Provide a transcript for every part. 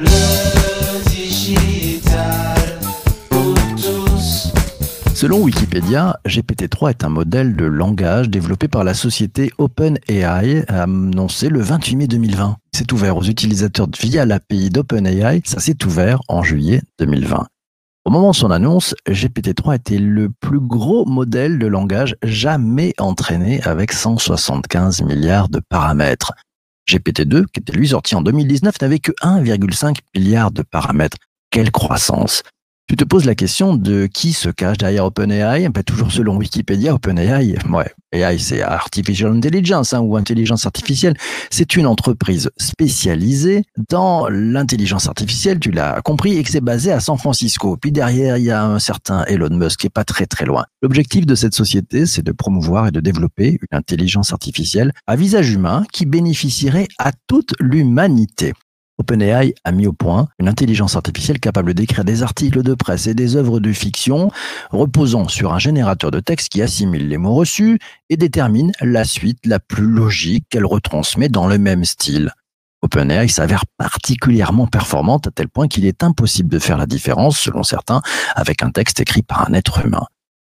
Le digital pour tous. Selon Wikipédia, GPT-3 est un modèle de langage développé par la société OpenAI, annoncé le 28 mai 2020. C'est ouvert aux utilisateurs via l'API d'OpenAI, ça s'est ouvert en juillet 2020. Au moment de son annonce, GPT-3 était le plus gros modèle de langage jamais entraîné avec 175 milliards de paramètres. GPT-2, qui était lui sorti en 2019, n'avait que 1,5 milliard de paramètres. Quelle croissance tu te poses la question de qui se cache derrière OpenAI ben, Toujours selon Wikipédia, OpenAI, ouais, AI c'est Artificial Intelligence hein, ou intelligence artificielle, c'est une entreprise spécialisée dans l'intelligence artificielle, tu l'as compris, et que c'est basé à San Francisco. Puis derrière, il y a un certain Elon Musk qui est pas très très loin. L'objectif de cette société, c'est de promouvoir et de développer une intelligence artificielle à visage humain qui bénéficierait à toute l'humanité. OpenAI a mis au point une intelligence artificielle capable d'écrire des articles de presse et des œuvres de fiction reposant sur un générateur de texte qui assimile les mots reçus et détermine la suite la plus logique qu'elle retransmet dans le même style. OpenAI s'avère particulièrement performante à tel point qu'il est impossible de faire la différence, selon certains, avec un texte écrit par un être humain.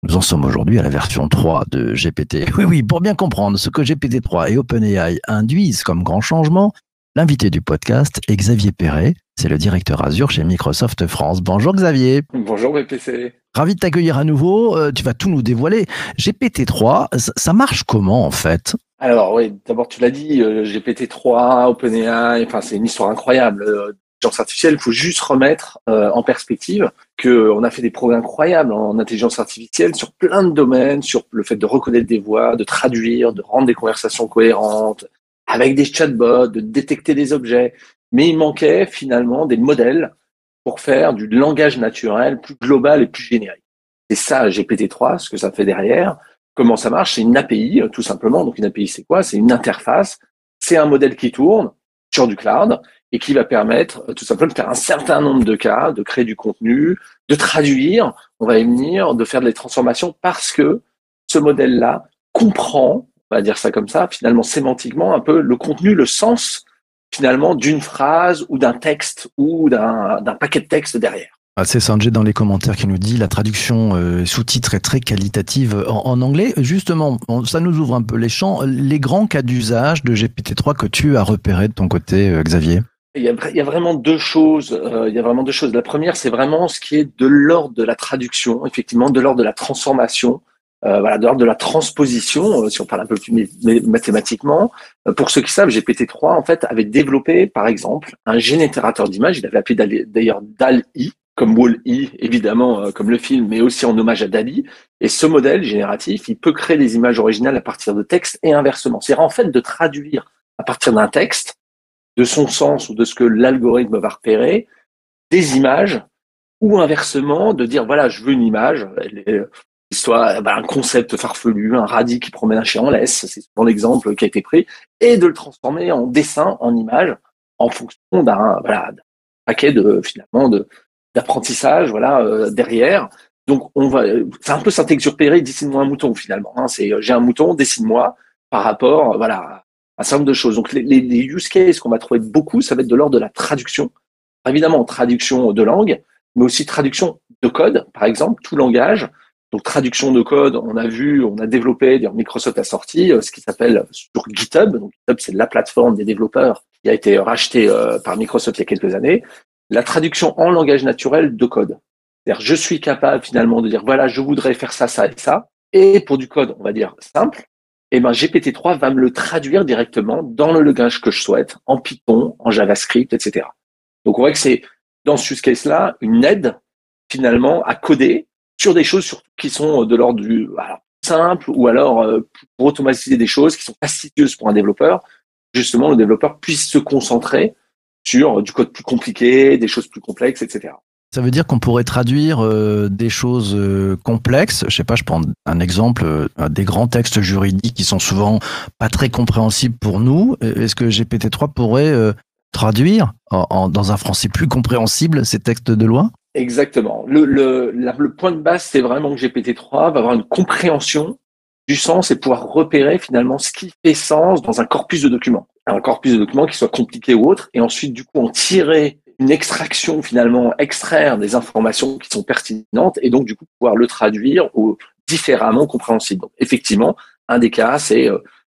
Nous en sommes aujourd'hui à la version 3 de GPT. Oui, oui, pour bien comprendre ce que GPT-3 et OpenAI induisent comme grand changement, L'invité du podcast est Xavier Perret, c'est le directeur Azure chez Microsoft France. Bonjour Xavier. Bonjour BPC. Ravi de t'accueillir à nouveau. Euh, tu vas tout nous dévoiler. GPT-3, ça marche comment en fait? Alors oui, d'abord tu l'as dit, euh, GPT-3, OpenAI, enfin c'est une histoire incroyable. Euh, L'intelligence artificielle, il faut juste remettre en perspective qu'on a fait des progrès incroyables en intelligence artificielle sur plein de domaines, sur le fait de reconnaître des voix, de traduire, de rendre des conversations cohérentes, avec des chatbots, de détecter des objets. Mais il manquait finalement des modèles pour faire du langage naturel plus global et plus générique. C'est ça GPT-3, ce que ça fait derrière. Comment ça marche? C'est une API, tout simplement. Donc une API, c'est quoi? C'est une interface. C'est un modèle qui tourne sur du cloud et qui va permettre tout simplement de faire un certain nombre de cas, de créer du contenu, de traduire, on va y venir, de faire des transformations parce que ce modèle-là comprend on va dire ça comme ça, finalement sémantiquement, un peu le contenu, le sens finalement d'une phrase ou d'un texte ou d'un paquet de textes derrière. Ah, c'est Sanjay dans les commentaires qui nous dit la traduction euh, sous-titre est très qualitative en, anglais. Justement, ça nous ouvre un peu les champs. Les grands cas d'usage de GPT-3 que tu as repérés de ton côté, euh, Xavier? Il y, a, il y, a, vraiment deux choses. Euh, il y a vraiment deux choses. La première, c'est vraiment ce qui est de l'ordre de la traduction, effectivement, de l'ordre de la transformation euh, de la transposition, euh, si on parle un peu plus mathématiquement. Euh, pour ceux qui savent, GPT-3 en fait avait développé, par exemple, un générateur d'images. Il avait appelé d'ailleurs DAL-I, comme Wall-E, évidemment, comme le film, mais aussi en hommage à Dali. Et ce modèle génératif, il peut créer des images originales à partir de textes et inversement. C'est en fait de traduire à partir d'un texte, de son sens ou de ce que l'algorithme va repérer, des images ou inversement de dire voilà je veux une image soit bah, un concept farfelu, un radis qui promène un chien en laisse, c'est souvent l'exemple qui a été pris, et de le transformer en dessin, en image, en fonction d'un paquet de finalement d'apprentissage voilà euh, derrière. Donc on va, c'est un peu Saint-Exupéry, dessine-moi un mouton finalement. Hein, c'est j'ai un mouton, dessine-moi par rapport voilà à un certain nombre de choses. Donc les use cases qu'on va trouver beaucoup, ça va être de l'ordre de la traduction, évidemment traduction de langue, mais aussi traduction de code, par exemple, tout langage. Donc traduction de code, on a vu, on a développé, Microsoft a sorti euh, ce qui s'appelle sur GitHub. Donc GitHub, c'est la plateforme des développeurs qui a été rachetée euh, par Microsoft il y a quelques années. La traduction en langage naturel de code. C'est-à-dire, je suis capable finalement de dire, voilà, je voudrais faire ça, ça et ça. Et pour du code, on va dire simple, eh ben GPT-3 va me le traduire directement dans le langage que je souhaite, en Python, en JavaScript, etc. Donc on voit que c'est dans ce use case-là une aide finalement à coder sur des choses qui sont de l'ordre du simple ou alors euh, pour automatiser des choses qui sont fastidieuses pour un développeur, justement le développeur puisse se concentrer sur du code plus compliqué, des choses plus complexes, etc. Ça veut dire qu'on pourrait traduire euh, des choses euh, complexes. Je sais pas, je prends un exemple, des grands textes juridiques qui sont souvent pas très compréhensibles pour nous. Est-ce que GPT-3 pourrait traduire dans un français plus compréhensible ces textes de loi? Exactement. Le, le, le point de base, c'est vraiment que GPT-3 va avoir une compréhension du sens et pouvoir repérer finalement ce qui fait sens dans un corpus de documents. Un corpus de documents qui soit compliqué ou autre, et ensuite du coup en tirer une extraction finalement, extraire des informations qui sont pertinentes et donc du coup pouvoir le traduire au différemment compréhensible. Donc, effectivement, un des cas, c'est euh,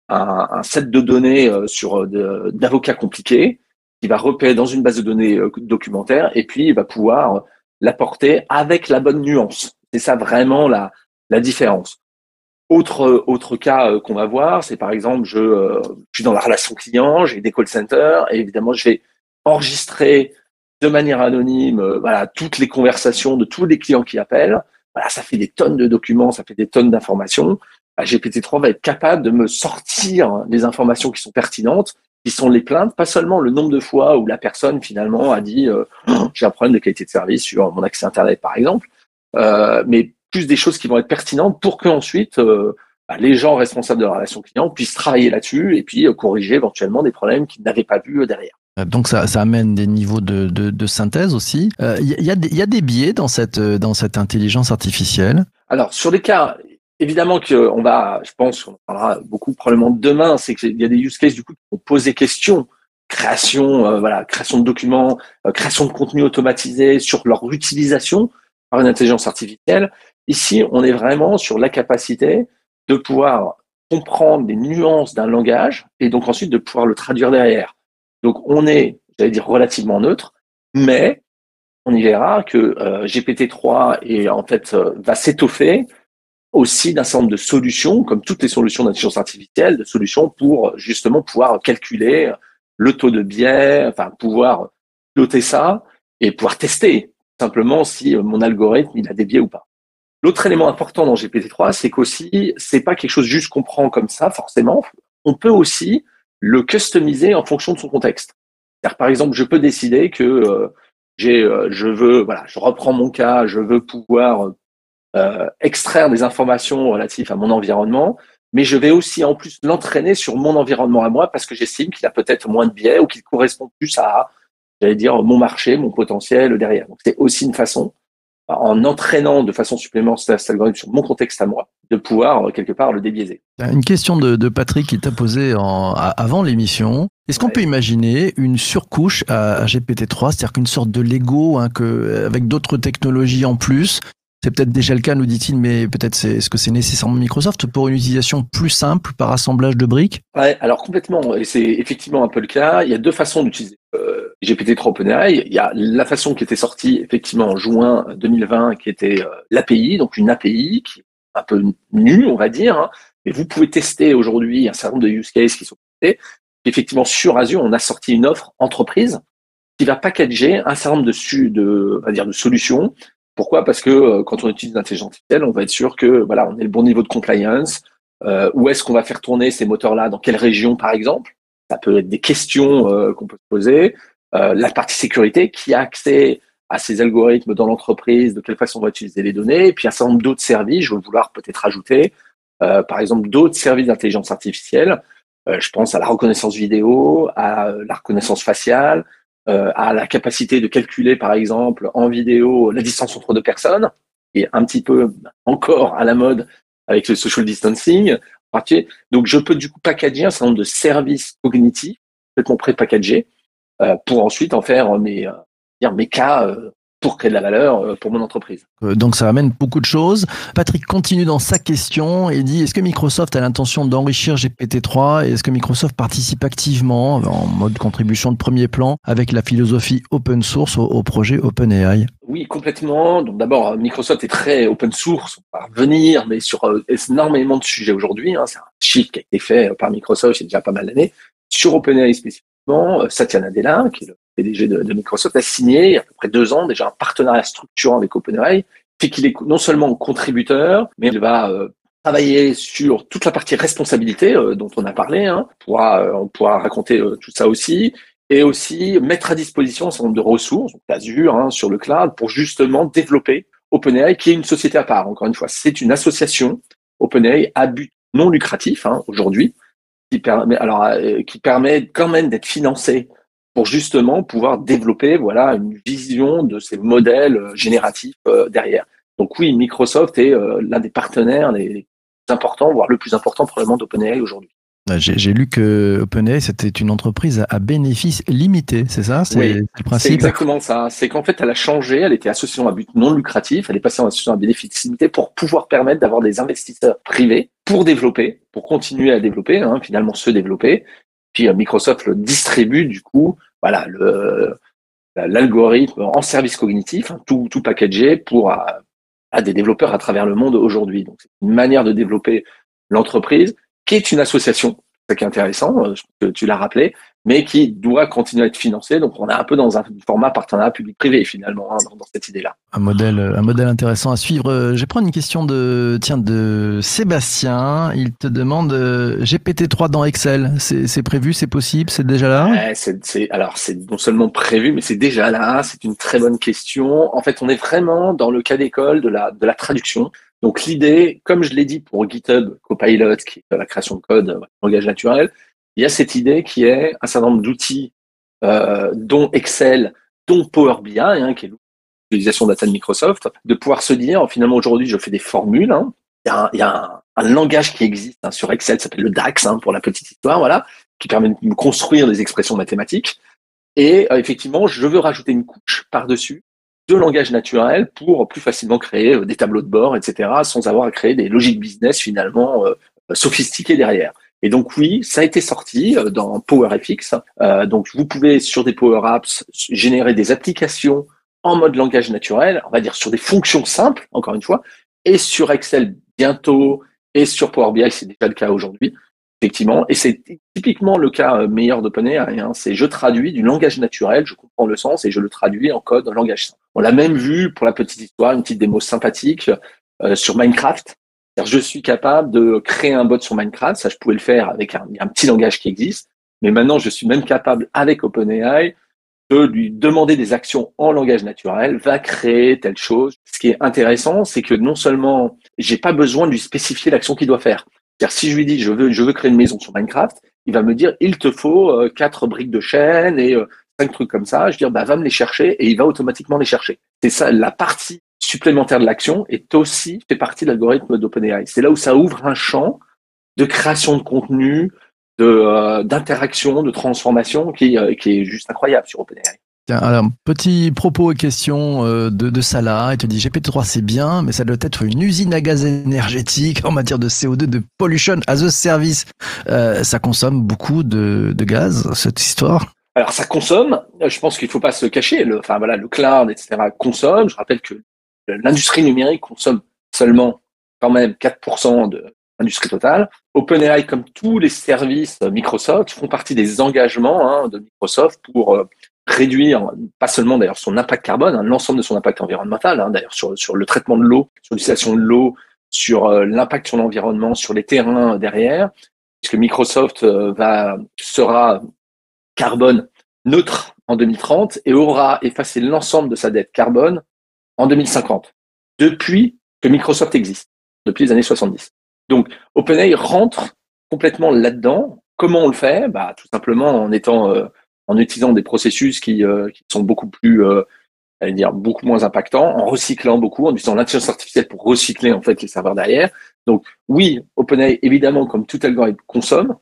un, un, set de données euh, sur d'avocats compliqués qui va repérer dans une base de données documentaire et puis il va pouvoir l'apporter avec la bonne nuance. C'est ça vraiment la, la différence. Autre, autre cas qu'on va voir, c'est par exemple, je, je, suis dans la relation client, j'ai des call centers, et évidemment, je vais enregistrer de manière anonyme euh, voilà, toutes les conversations de tous les clients qui appellent. Voilà, ça fait des tonnes de documents, ça fait des tonnes d'informations. Bah, GPT-3 va être capable de me sortir des informations qui sont pertinentes, qui sont les plaintes, pas seulement le nombre de fois où la personne finalement a dit euh, j'ai un problème de qualité de service sur mon accès Internet par exemple, euh, mais plus des choses qui vont être pertinentes pour qu'ensuite euh, bah, les gens responsables de la relation client puissent travailler là-dessus et puis euh, corriger éventuellement des problèmes qu'ils n'avaient pas vus derrière. Donc ça, ça, amène des niveaux de, de, de synthèse aussi. Il euh, y, a, y, a, des biais dans cette, dans cette intelligence artificielle? Alors sur les cas, évidemment qu'on va, je pense qu'on parlera beaucoup probablement demain, c'est qu'il y a des use cases du coup qui vont poser question. Création, euh, voilà, création de documents, euh, création de contenu automatisé sur leur utilisation par une intelligence artificielle. Ici, on est vraiment sur la capacité de pouvoir comprendre des nuances d'un langage et donc ensuite de pouvoir le traduire derrière. Donc on est, j'allais dire, relativement neutre, mais on y verra que euh, GPT-3 est, en fait, euh, va s'étoffer aussi d'un certain nombre de solutions, comme toutes les solutions d'intelligence artificielle, de solutions pour justement pouvoir calculer le taux de biais, enfin pouvoir noter ça et pouvoir tester simplement si mon algorithme il a des biais ou pas. L'autre élément important dans GPT-3, c'est qu'aussi c'est pas quelque chose juste qu'on prend comme ça forcément. On peut aussi le customiser en fonction de son contexte. Par exemple, je peux décider que euh, j'ai, euh, je veux, voilà, je reprends mon cas, je veux pouvoir euh, extraire des informations relatives à mon environnement, mais je vais aussi en plus l'entraîner sur mon environnement à moi parce que j'estime qu'il a peut-être moins de biais ou qu'il correspond plus à, j'allais dire, mon marché, mon potentiel derrière. Donc c'est aussi une façon en entraînant de façon supplémentaire cet algorithme sur mon contexte à moi, de pouvoir euh, quelque part le débiaiser. Une question de, de Patrick qui t'a posée avant l'émission. Est-ce qu'on peut imaginer une surcouche à, GPT-3, c'est-à-dire qu'une sorte de Lego hein, que, avec d'autres technologies en plus c'est peut-être déjà le cas, nous dit-il, mais peut-être c'est, est-ce que c'est nécessairement Microsoft pour une utilisation plus simple par assemblage de briques? Ouais, alors complètement. Et c'est effectivement un peu le cas. Il y a deux façons d'utiliser euh, GPT-3 OpenAI. Il y a la façon qui était sortie effectivement en juin 2020, qui était euh, l'API, donc une API qui est un peu nue, on va dire. Hein. Mais vous pouvez tester aujourd'hui un certain nombre de use cases qui sont testés. Effectivement, sur Azure, on a sorti une offre entreprise qui va packager un certain nombre de, solutions pourquoi? Parce que euh, quand on utilise l'intelligence artificielle, on va être sûr que voilà, on est le bon niveau de compliance. Euh, où est-ce qu'on va faire tourner ces moteurs-là? Dans quelle région, par exemple? Ça peut être des questions euh, qu'on peut se poser. Euh, la partie sécurité, qui a accès à ces algorithmes dans l'entreprise, de quelle façon on va utiliser les données, et puis un certain nombre d'autres services, je vais vouloir peut-être ajouter, par exemple, d'autres services d'intelligence artificielle. je pense à la reconnaissance vidéo, à la reconnaissance faciale, euh, à la capacité de calculer, par exemple, en vidéo, la distance entre deux personnes, et un petit peu encore à la mode avec le social distancing. Donc, je peux du coup packager un certain nombre de services cognitifs complètement pré-packagés euh, pour ensuite en faire mes, euh, mes cas euh, pour créer de la valeur euh, pour mon entreprise. Euh, donc ça amène beaucoup de choses. Patrick continue dans sa question et dit est-ce que Microsoft a l'intention d'enrichir GPT-3 et est-ce que Microsoft participe activement en mode contribution de premier plan avec la philosophie open source au, projet OpenAI? Oui, complètement. Donc d'abord, Microsoft est très open source, on va revenir, mais sur euh, énormément de sujets aujourd'hui. Hein. C'est un chiffre qui a été fait par Microsoft il y a déjà pas mal d'années. Sur OpenAI spécifiquement, Satya Nadella, qui est le PDG de, Microsoft, a signé il y a à peu près deux ans déjà un partenariat structurant avec OpenAI, fait qu'il est non seulement contributeur, mais il va euh, travailler sur toute la partie responsabilité euh, dont on a parlé. Hein. On, pourra, euh, on pourra raconter tout ça aussi. Et aussi mettre à disposition un certain nombre de ressources, Azure, hein, sur le cloud, pour justement développer OpenAI, qui est une société à part. Encore une fois, c'est une association OpenAI à but non lucratif hein, aujourd'hui, qui permet, alors, qui permet quand même d'être financé pour justement pouvoir développer voilà une vision de ces modèles euh, génératifs euh, derrière. Donc oui, Microsoft est euh, l'un des partenaires les, importants, voire le plus important probablement d'OpenAI aujourd'hui. J'ai lu que OpenAI, c'était une entreprise à- bénéfice limité, c'est ça? C'est Oui, c'est le C'est principe? exactement ça. C'est qu'en fait, elle a changé. Elle était association à but non lucratif. Elle est passée en association à bénéfice limité pour pouvoir permettre d'avoir des investisseurs privés pour développer, pour continuer à développer, hein, finalement se développer. Puis euh, Microsoft le distribue du coup, voilà, le l'algorithme en service cognitif, hein, tout, packagé pour euh, à des développeurs à travers le monde aujourd'hui. Donc c'est une manière de développer l'entreprise qui est une association, c'est ça qui est intéressant, euh, tu l'as rappelé, mais qui doit continuer à être financée. Donc on est un peu dans un format partenariat public-privé finalement hein, dans, dans cette idée-là. Un modèle, un modèle intéressant à suivre. Je vais prendre une question de, tiens, de Sébastien. Il te demande euh, GPT-3 dans Excel. C'est prévu, c'est possible, c'est déjà là? Ouais, alors c'est non seulement prévu, mais c'est déjà là. C'est une très bonne question. En fait, on est vraiment dans le cas d'école de la de la traduction. Donc l'idée, comme je l'ai dit pour GitHub Copilot, qui est la création de code euh, langage naturel, il y a cette idée qui est un certain nombre d'outils, euh, dont Excel, dont Power BI, hein, qui est l'utilisation data de Microsoft, de pouvoir se dire finalement aujourd'hui je fais des formules. hein. Il y a, un, langage qui existe hein, sur Excel, ça s'appelle le DAX pour la petite histoire, voilà, qui permet de construire des expressions mathématiques. Et euh, effectivement, je veux rajouter une couche par-dessus de langage naturel pour plus facilement créer euh, des tableaux de bord, etc., sans avoir à créer des logiques business finalement sophistiquées derrière. Et donc oui, ça a été sorti euh, dans PowerFX. Euh, donc vous pouvez sur des Power Apps générer des applications en mode langage naturel, on va dire sur des fonctions simples, encore une fois, et sur Excel bientôt, et sur Power BI, c'est déjà le cas aujourd'hui, effectivement. Et c'est typiquement le cas euh, meilleur d'OpenAI. Hein. C'est je traduis du langage naturel, je comprends le sens et je le traduis en code en langage simple. On l'a même vu pour la petite histoire, une petite démo sympathique euh, sur Minecraft. Je suis capable de créer un bot sur Minecraft, ça je pouvais le faire avec un, petit langage qui existe, mais maintenant je suis même capable avec OpenAI de lui demander des actions en langage naturel, va créer telle chose. Ce qui est intéressant, c'est que non seulement j'ai pas besoin de lui spécifier l'action qu'il doit faire. C'est-à-dire si je lui dis je veux je veux créer une maison sur Minecraft, il va me dire il te faut euh, quatre briques de chêne et euh, cinq trucs comme ça. Je vais dire bah va me les chercher et il va automatiquement les chercher. C'est ça la partie supplémentaire de l'action est aussi fait partie de l'algorithme d'OpenAI. C'est là où ça ouvre un champ de création de contenu, de euh, d'interaction, de transformation qui, euh, qui est juste incroyable sur OpenAI. Tiens, alors, petit propos et question euh, de, de Salah. Il te dit GPT-3 c'est bien, mais ça doit être une usine à gaz énergétique en matière de CO2, de pollution as a service. Ça consomme beaucoup de, de gaz, cette histoire? Alors ça consomme, je pense qu'il faut pas se cacher, le, enfin voilà, le cloud, etc. consomme. Je rappelle que l'industrie numérique consomme seulement quand même 4% de l'industrie totale. OpenAI, comme tous les services Microsoft, font partie des engagements hein, de Microsoft pour euh, réduire, pas seulement d'ailleurs son impact carbone, hein, l'ensemble de son impact environnemental, hein, d'ailleurs sur, le traitement de l'eau, sur l'utilisation de l'eau, sur euh, l'impact sur l'environnement, sur les terrains derrière, puisque Microsoft euh, va sera carbone neutre en 2030 et aura effacé l'ensemble de sa dette carbone en 2050, depuis que Microsoft existe, depuis les années 70. Donc OpenAI rentre complètement là-dedans. Comment on le fait? Bah, Tout simplement en étant, euh, en utilisant des processus qui, euh, qui sont beaucoup plus, euh, allez dire, beaucoup moins impactants, en recyclant beaucoup, en utilisant l'intelligence artificielle pour recycler en fait les serveurs derrière. Donc oui, OpenAI évidemment, comme tout algorithme, consomme.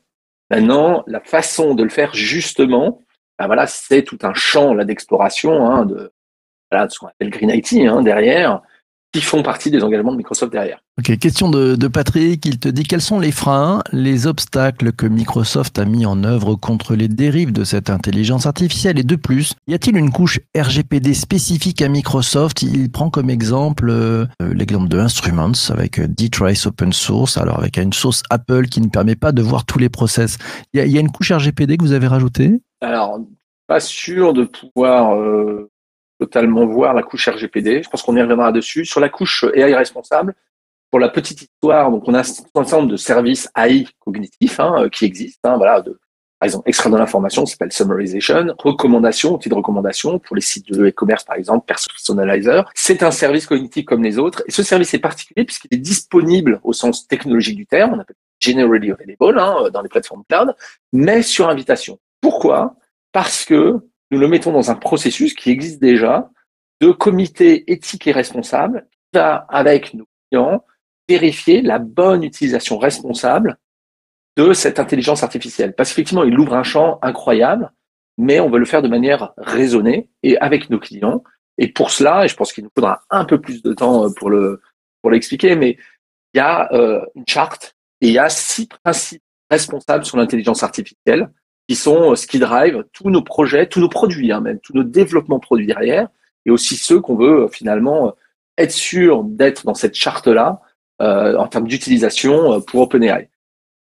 Maintenant, la façon de le faire justement, bah voilà, c'est tout un champ là d'exploration hein, de, voilà, ce qu'on appelle Green IT hein, derrière, qui font partie des engagements de Microsoft derrière. Ok, question de, de Patrick. Il te dit quels sont les freins, les obstacles que Microsoft a mis en œuvre contre les dérives de cette intelligence artificielle? Et de plus, y a-t-il une couche RGPD spécifique à Microsoft? Il prend comme exemple euh, l'exemple de Instruments avec euh, D-Trace Open Source, alors avec une source Apple qui ne permet pas de voir tous les process. Il y, y a une couche RGPD que vous avez rajoutée? Alors, pas sûr de pouvoir euh, totalement voir la couche RGPD. Je pense qu'on y reviendra dessus. Sur la couche AI responsable, pour la petite histoire, donc on a un nombre de services AI cognitifs hein, euh, qui existent. hein, voilà, de, par exemple, extraire de l'information, ça s'appelle summarization, recommandation, outil de recommandation pour les sites de e-commerce, par exemple, personalizer. C'est un service cognitif comme les autres. Et ce service est particulier puisqu'il est disponible au sens technologique du terme, on appelle generally available hein, dans les plateformes cloud, mais sur invitation. Pourquoi? Parce que nous le mettons dans un processus qui existe déjà de comité éthique et responsable qui va, avec nos clients, vérifier la bonne utilisation responsable de cette intelligence artificielle. Parce qu'effectivement, il ouvre un champ incroyable, mais on veut le faire de manière raisonnée et avec nos clients. Et pour cela, et je pense qu'il nous faudra un peu plus de temps pour le pour l'expliquer, mais il y a euh, une charte et il y a six principes responsables sur l'intelligence artificielle qui sont euh, ce qui drive tous nos projets, tous nos produits, hein, même tous nos développements produits derrière, et aussi ceux qu'on veut euh, finalement être sûr d'être dans cette charte-là euh, en termes d'utilisation pour OpenAI.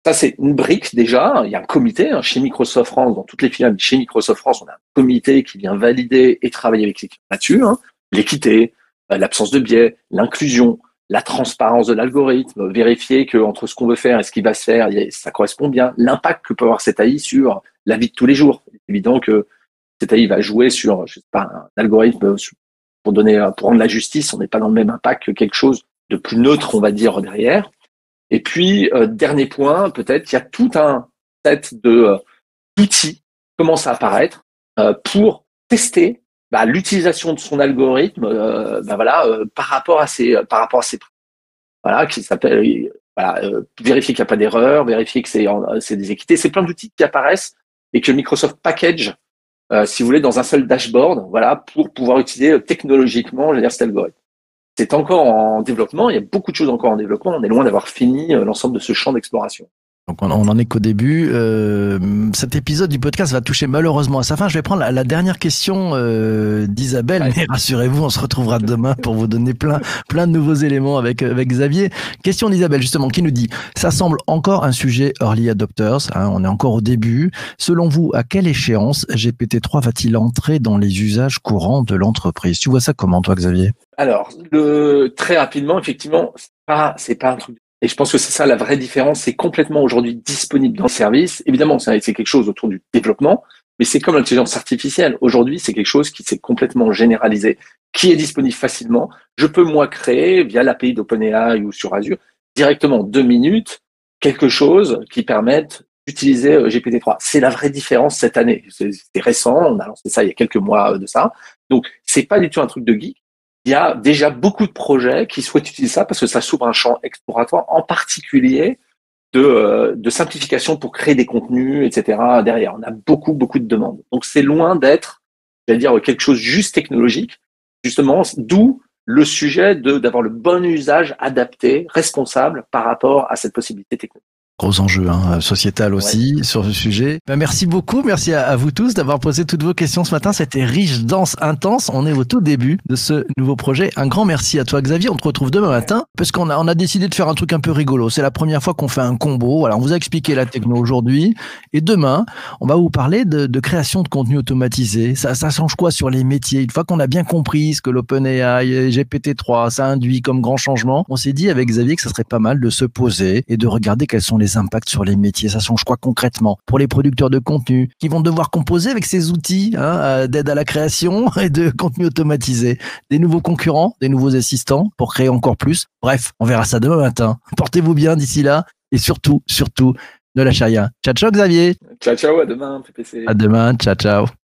Ça, c'est une brique déjà. Il y a un comité hein, chez Microsoft France, dans toutes les filiales chez Microsoft France, on a un comité qui vient valider et travailler avec clients là-dessus. Hein. L'équité, l'absence de biais, l'inclusion, la transparence de l'algorithme, vérifier que entre ce qu'on veut faire et ce qui va se faire, ça correspond bien. L'impact que peut avoir cette AI sur la vie de tous les jours. C'est évident que cette AI va jouer sur, je sais pas, un algorithme pour donner, pour rendre la justice. On n'est pas dans le même impact que quelque chose de plus neutre, on va dire derrière. Et puis euh, dernier point, peut-être, il y a tout un set de euh, d'outils qui commencent à apparaître euh, pour tester bah, l'utilisation de son algorithme euh, bah, voilà, euh, par rapport à ses par rapport à ses voilà qui s'appelle voilà, euh, vérifier qu'il n'y a pas d'erreur, vérifier que c'est c'est des équités, c'est plein d'outils qui apparaissent et que Microsoft package si vous voulez dans un seul dashboard, voilà pour pouvoir utiliser technologiquement cet algorithme. C'est encore en développement, il y a beaucoup de choses encore en développement, on est loin d'avoir fini l'ensemble de ce champ d'exploration. Donc on, on en est qu'au début. Euh, cet épisode du podcast va toucher malheureusement à sa fin. Je vais prendre la, la dernière question euh, d'Isabelle, mais rassurez-vous, on se retrouvera demain pour vous donner plein, plein de nouveaux éléments avec, avec Xavier. Question d'Isabelle justement qui nous dit ça semble encore un sujet early adopters. Hein, on est encore au début. Selon vous, à quelle échéance GPT-3 va-t-il entrer dans les usages courants de l'entreprise? Tu vois ça comment toi, Xavier? Alors, le, très rapidement, effectivement, c'est pas, c'est pas un truc et je pense que c'est ça la vraie différence. C'est complètement aujourd'hui disponible dans le service. Évidemment, c'est quelque chose autour du développement, mais c'est comme l'intelligence artificielle. Aujourd'hui, c'est quelque chose qui s'est complètement généralisé, qui est disponible facilement. Je peux moi créer via l'API d'OpenAI ou sur Azure directement en deux minutes quelque chose qui permette d'utiliser euh, GPT-3. C'est la vraie différence cette année. C'est récent, on a lancé ça il y a quelques mois de ça. Donc, c'est pas du tout un truc de geek il y a déjà beaucoup de projets qui souhaitent utiliser ça parce que ça s'ouvre un champ exploratoire, en particulier de, euh, simplification pour créer des contenus, etc. Derrière, on a beaucoup, beaucoup de demandes. Donc c'est loin d'être, j'allais dire, quelque chose juste technologique. Justement, d'où le sujet de d'avoir le bon usage adapté, responsable par rapport à cette possibilité technologique gros enjeu hein, sociétal aussi sur ce sujet. Ben, merci beaucoup, merci à, vous tous d'avoir posé toutes vos questions ce matin. C'était riche, dense, intense. On est au tout début de ce nouveau projet. Un grand merci à toi Xavier. On te retrouve demain matin parce qu'on a, on a décidé de faire un truc un peu rigolo. C'est la première fois qu'on fait un combo. Voilà, on vous a expliqué la techno aujourd'hui et demain, on va vous parler de, de création de contenu automatisé. Ça, ça change quoi sur les métiers? Une fois qu'on a bien compris ce que l'OpenAI, GPT-3, ça induit comme grand changement, on s'est dit avec Xavier que ça serait pas mal de se poser et de regarder quels sont les impact sur les métiers Ça change quoi concrètement pour les producteurs de contenu qui vont devoir composer avec ces outils hein, euh, d'aide à la création et de contenu automatisé? Des nouveaux concurrents, des nouveaux assistants pour créer encore plus? Bref, on verra ça demain matin. Portez-vous bien d'ici là et surtout, surtout, ne lâchez rien. Ciao, ciao Xavier. Ciao, ciao, à demain, PPC. À demain, ciao, ciao.